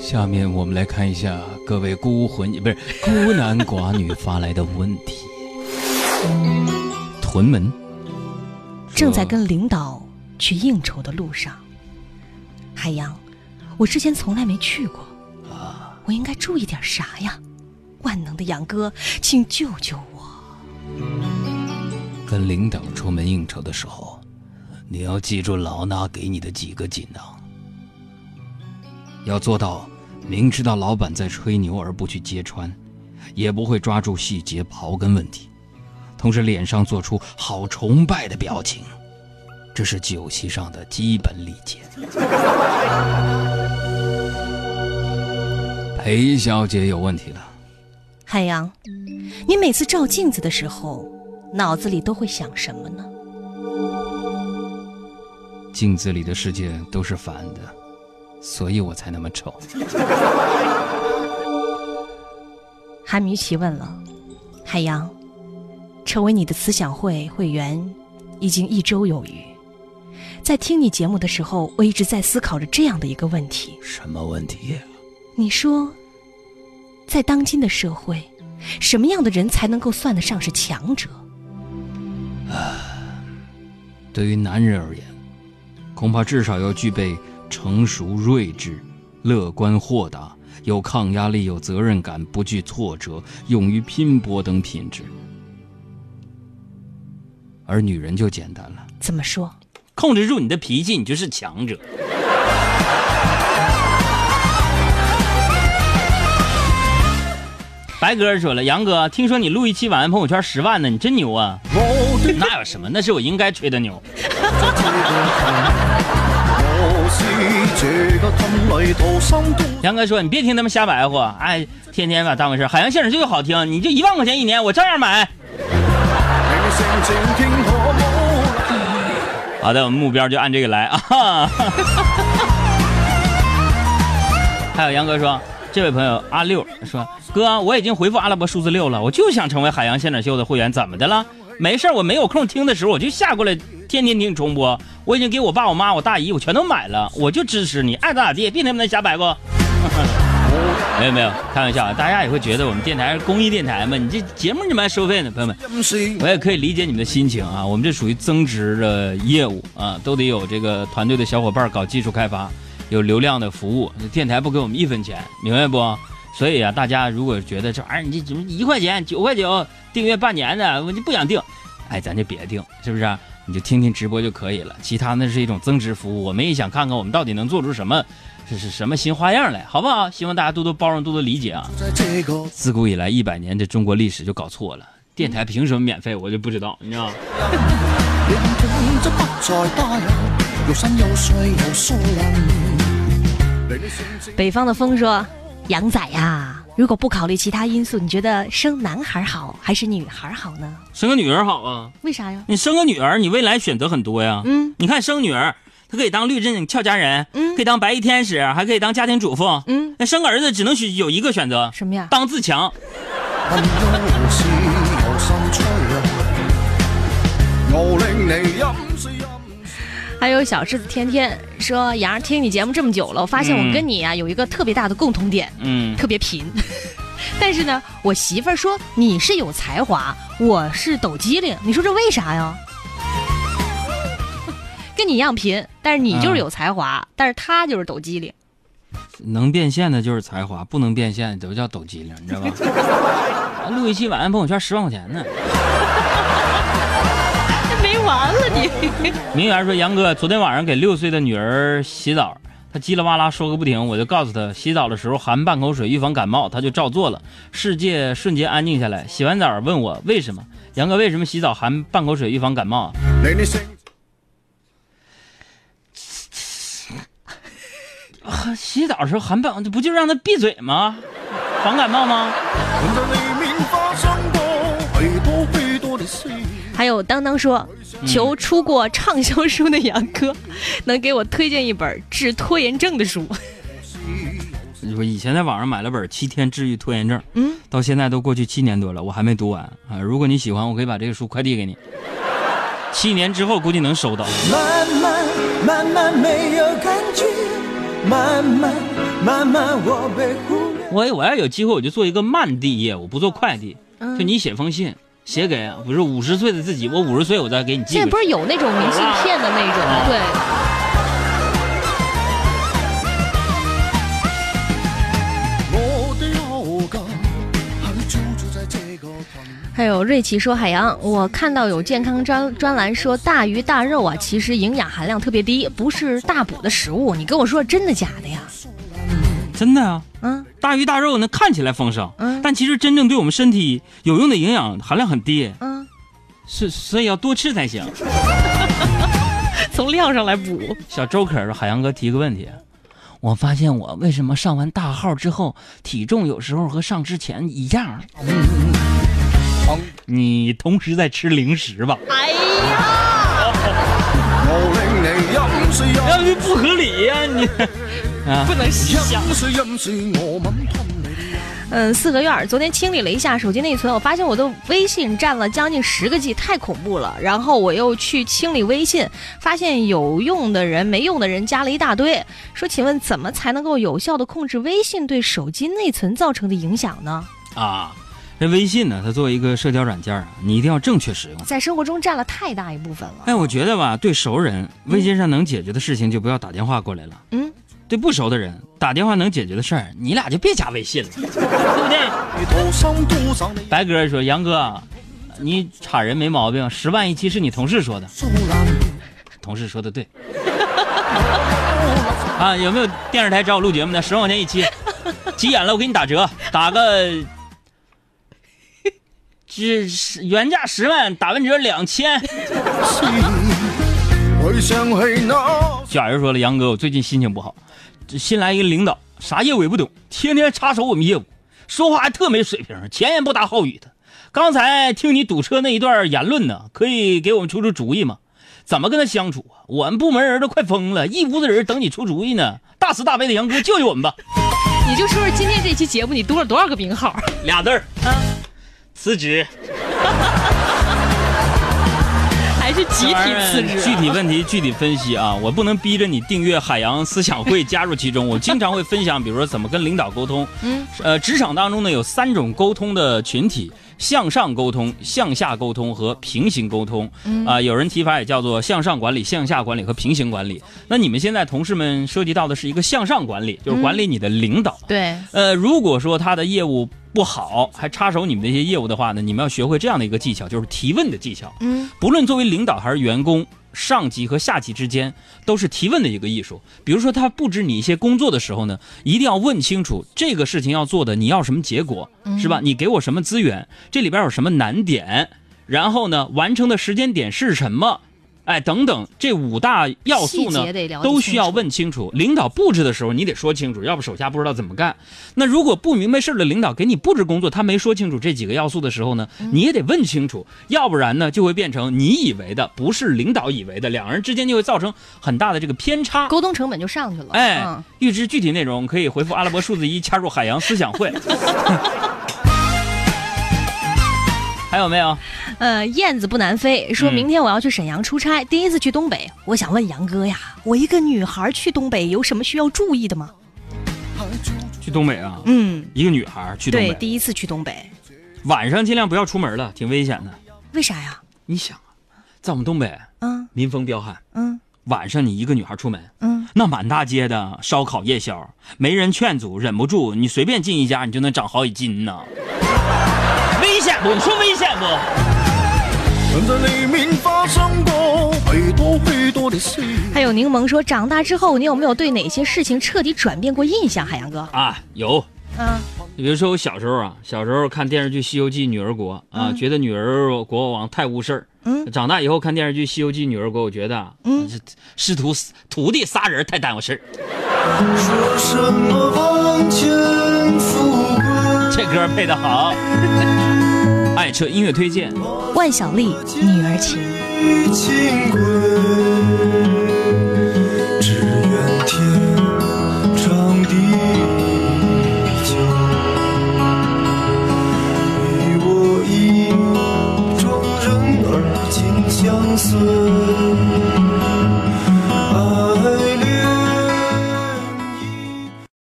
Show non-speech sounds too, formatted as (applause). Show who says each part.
Speaker 1: 下面我们来看一下各位孤魂不是孤男寡女发来的问题。(laughs) 屯门
Speaker 2: 正在跟领导去应酬的路上，海洋，我之前从来没去过，我应该注意点啥呀？万能的杨哥，请救救我！
Speaker 1: 跟领导出门应酬的时候，你要记住老衲给你的几个锦囊，要做到明知道老板在吹牛而不去揭穿，也不会抓住细节刨根问底，同时脸上做出好崇拜的表情，这是酒席上的基本礼节。(laughs) 裴小姐有问题了。
Speaker 2: 海洋，你每次照镜子的时候，脑子里都会想什么呢？
Speaker 1: 镜子里的世界都是反的，所以我才那么丑。
Speaker 2: 韩迷奇问了，海洋，成为你的慈享会会员已经一周有余，在听你节目的时候，我一直在思考着这样的一个问题：
Speaker 1: 什么问题？
Speaker 2: 你说。在当今的社会，什么样的人才能够算得上是强者？
Speaker 1: 啊，对于男人而言，恐怕至少要具备成熟、睿智、乐观、豁达、有抗压力、有责任感、不惧挫折、勇于拼搏等品质。而女人就简单了，
Speaker 2: 怎么说？
Speaker 1: 控制住你的脾气，你就是强者。(laughs) 白哥说了：“杨哥，听说你录一期晚安朋友圈十万呢，你真牛啊！(laughs) 那有什么？那是我应该吹的牛。(laughs) ”杨哥说：“你别听他们瞎白话，哎，天天把当回事。海洋现场秀好听，你就一万块钱一年，我照样买。”好的，我们目标就按这个来啊！(laughs) 还有杨哥说。这位朋友阿六说：“哥，我已经回复阿拉伯数字六了，我就想成为海洋现场秀的会员，怎么的了？没事我没有空听的时候，我就下过来，天天听重播。我已经给我爸、我妈、我大姨，我全都买了，我就支持你，爱咋咋地，别他妈那瞎摆不。没 (laughs) 有没有，开玩笑啊，大家也会觉得我们电台是公益电台嘛？你这节目你们还收费呢，朋友们，我也可以理解你们的心情啊。我们这属于增值的业务啊，都得有这个团队的小伙伴搞技术开发。”有流量的服务，电台不给我们一分钱，明白不？所以啊，大家如果觉得这玩意儿你这怎么一块钱九块九订阅半年的，我就不想订，哎，咱就别订，是不是？你就听听直播就可以了。其他那是一种增值服务，我们也想看看我们到底能做出什么，这是什么新花样来，好不好？希望大家多多包容，多多理解啊。自古以来一百年的中国历史就搞错了，电台凭什么免费？我就不知道，你知道吗？
Speaker 2: 北方的风说：“杨仔呀，如果不考虑其他因素，你觉得生男孩好还是女孩好呢？
Speaker 1: 生个女儿好啊？
Speaker 2: 为啥呀？
Speaker 1: 你生个女儿，你未来选择很多呀。嗯，你看生女儿，她可以当律政俏佳人，嗯，可以当白衣天使，还可以当家庭主妇，嗯。那生个儿子只能选有一个选择，
Speaker 2: 什么呀？
Speaker 1: 当自强。
Speaker 2: 还有小狮子天天说：“杨儿听你节目这么久了，我发现我跟你啊有一个特别大的共同点，嗯，特别贫。(laughs) 但是呢，我媳妇儿说你是有才华，我是抖机灵。你说这为啥呀？(laughs) 跟你一样贫，但是你就是有才华，但是他就是抖机灵。
Speaker 1: 能变现的就是才华，不能变现都叫抖机灵，你知道吧？(laughs) 录一期晚安朋友圈十万块钱呢。”
Speaker 2: 你！(laughs)
Speaker 1: 明媛说：“杨哥，昨天晚上给六岁的女儿洗澡，她叽里哇啦说个不停，我就告诉她，洗澡的时候含半口水预防感冒，她就照做了，世界瞬间安静下来。洗完澡问我为什么？杨哥为什么洗澡含半口水预防感冒？洗澡的时候含半，不就让他闭嘴吗？防感冒吗？”
Speaker 2: 还有当当说，求出过畅销书的杨哥，(laughs) 能给我推荐一本治拖延症的书。(laughs)
Speaker 1: 我以前在网上买了本《七天治愈拖延症》，嗯，到现在都过去七年多了，我还没读完啊。如果你喜欢，我可以把这个书快递给你。七年之后估计能收到。慢慢慢慢没有感觉，慢慢慢慢我我要有机会，我就做一个慢递业务，不做快递。就你写封信，写给不是五十岁的自己，我五十岁我再给你寄。
Speaker 2: 现在不是有那种明信片的那种，对。还有瑞奇说：“海洋，我看到有健康专专栏说大鱼大肉啊，其实营养含量特别低，不是大补的食物。你跟我说真的假的呀？
Speaker 1: 真的啊，嗯，大鱼大肉呢看起来丰盛，嗯，但其实真正对我们身体有用的营养含量很低，嗯，是所以要多吃才行。(laughs)
Speaker 2: 从量上来补。
Speaker 1: 小周可说：海洋哥提个问题，我发现我为什么上完大号之后体重有时候和上之前一样？”你同时在吃零食吧？哎呀，(laughs) 那不合理呀！你
Speaker 2: 啊，不能想。嗯，四合院昨天清理了一下手机内存，我发现我的微信占了将近十个 G，太恐怖了。然后我又去清理微信，发现有用的人、没用的人加了一大堆。说，请问怎么才能够有效的控制微信对手机内存造成的影响呢？啊。
Speaker 1: 这微信呢，它作为一个社交软件啊，你一定要正确使用，
Speaker 2: 在生活中占了太大一部分了。
Speaker 1: 哎，我觉得吧，对熟人，微信上能解决的事情就不要打电话过来了。嗯，对不熟的人，打电话能解决的事儿，你俩就别加微信了，对不对？白哥说：“杨哥，你插人没毛病，十万一期是你同事说的，(laughs) 同事说的对。啊，有没有电视台找我录节目的？十万块钱一期，急眼了我给你打折，打个。”这是原价十万，打完折两千。(laughs) 小人说了：“杨哥，我最近心情不好，这新来一个领导，啥业务也不懂，天天插手我们业务，说话还特没水平，前言不搭后语的。刚才听你堵车那一段言论呢，可以给我们出出主意吗？怎么跟他相处啊？我们部门人都快疯了，一屋子人等你出主意呢。大慈大悲的杨哥，救救我们吧！
Speaker 2: 你就说说今天这期节目你多了多少个名号？
Speaker 1: 俩字儿啊。”辞职，
Speaker 2: 集体辞职？
Speaker 1: 具体问题具体分析啊！我不能逼着你订阅海洋思想会加入其中。我经常会分享，比如说怎么跟领导沟通。嗯，呃，职场当中呢有三种沟通的群体：向上沟通、向下沟通和平行沟通。啊，有人提法也叫做向上管理、向下管理和平行管理。那你们现在同事们涉及到的是一个向上管理，就是管理你的领导。
Speaker 2: 对。
Speaker 1: 呃，如果说他的业务。不好，还插手你们的一些业务的话呢？你们要学会这样的一个技巧，就是提问的技巧。嗯，不论作为领导还是员工，上级和下级之间都是提问的一个艺术。比如说他布置你一些工作的时候呢，一定要问清楚这个事情要做的，你要什么结果，是吧？你给我什么资源？这里边有什么难点？然后呢，完成的时间点是什么？哎，等等，这五大要素呢，都需要问清楚。领导布置的时候，你得说清楚，要不手下不知道怎么干。那如果不明白事儿的领导给你布置工作，他没说清楚这几个要素的时候呢，你也得问清楚，要不然呢，就会变成你以为的不是领导以为的，两人之间就会造成很大的这个偏差，
Speaker 2: 沟通成本就上去了。
Speaker 1: 哎，预知具体内容可以回复阿拉伯数字一，加入海洋思想会。(laughs) 还有没有？
Speaker 2: 呃，燕子不南飞，说明天我要去沈阳出差，第一次去东北，我想问杨哥呀，我一个女孩去东北有什么需要注意的吗？
Speaker 1: 去东北啊？嗯，一个女孩去东北，
Speaker 2: 对，第一次去东北，
Speaker 1: 晚上尽量不要出门了，挺危险的。
Speaker 2: 为啥呀？
Speaker 1: 你想啊，在我们东北，嗯，民风彪悍，嗯，晚上你一个女孩出门，嗯，那满大街的烧烤夜宵，没人劝阻，忍不住，你随便进一家，你就能长好几斤呢。(laughs) 危险不？你说危？
Speaker 2: 还有柠檬说，长大之后你有没有对哪些事情彻底转变过印象？海洋哥
Speaker 1: 啊，有。嗯，比如说我小时候啊，小时候看电视剧《西游记女儿国》啊，觉得女儿国王太误事儿。嗯，长大以后看电视剧《西游记女儿国》，我觉得嗯，师徒徒弟仨人太耽误事儿。这歌配的好。(laughs) 爱车音乐推荐，
Speaker 2: 万晓利《女儿情》。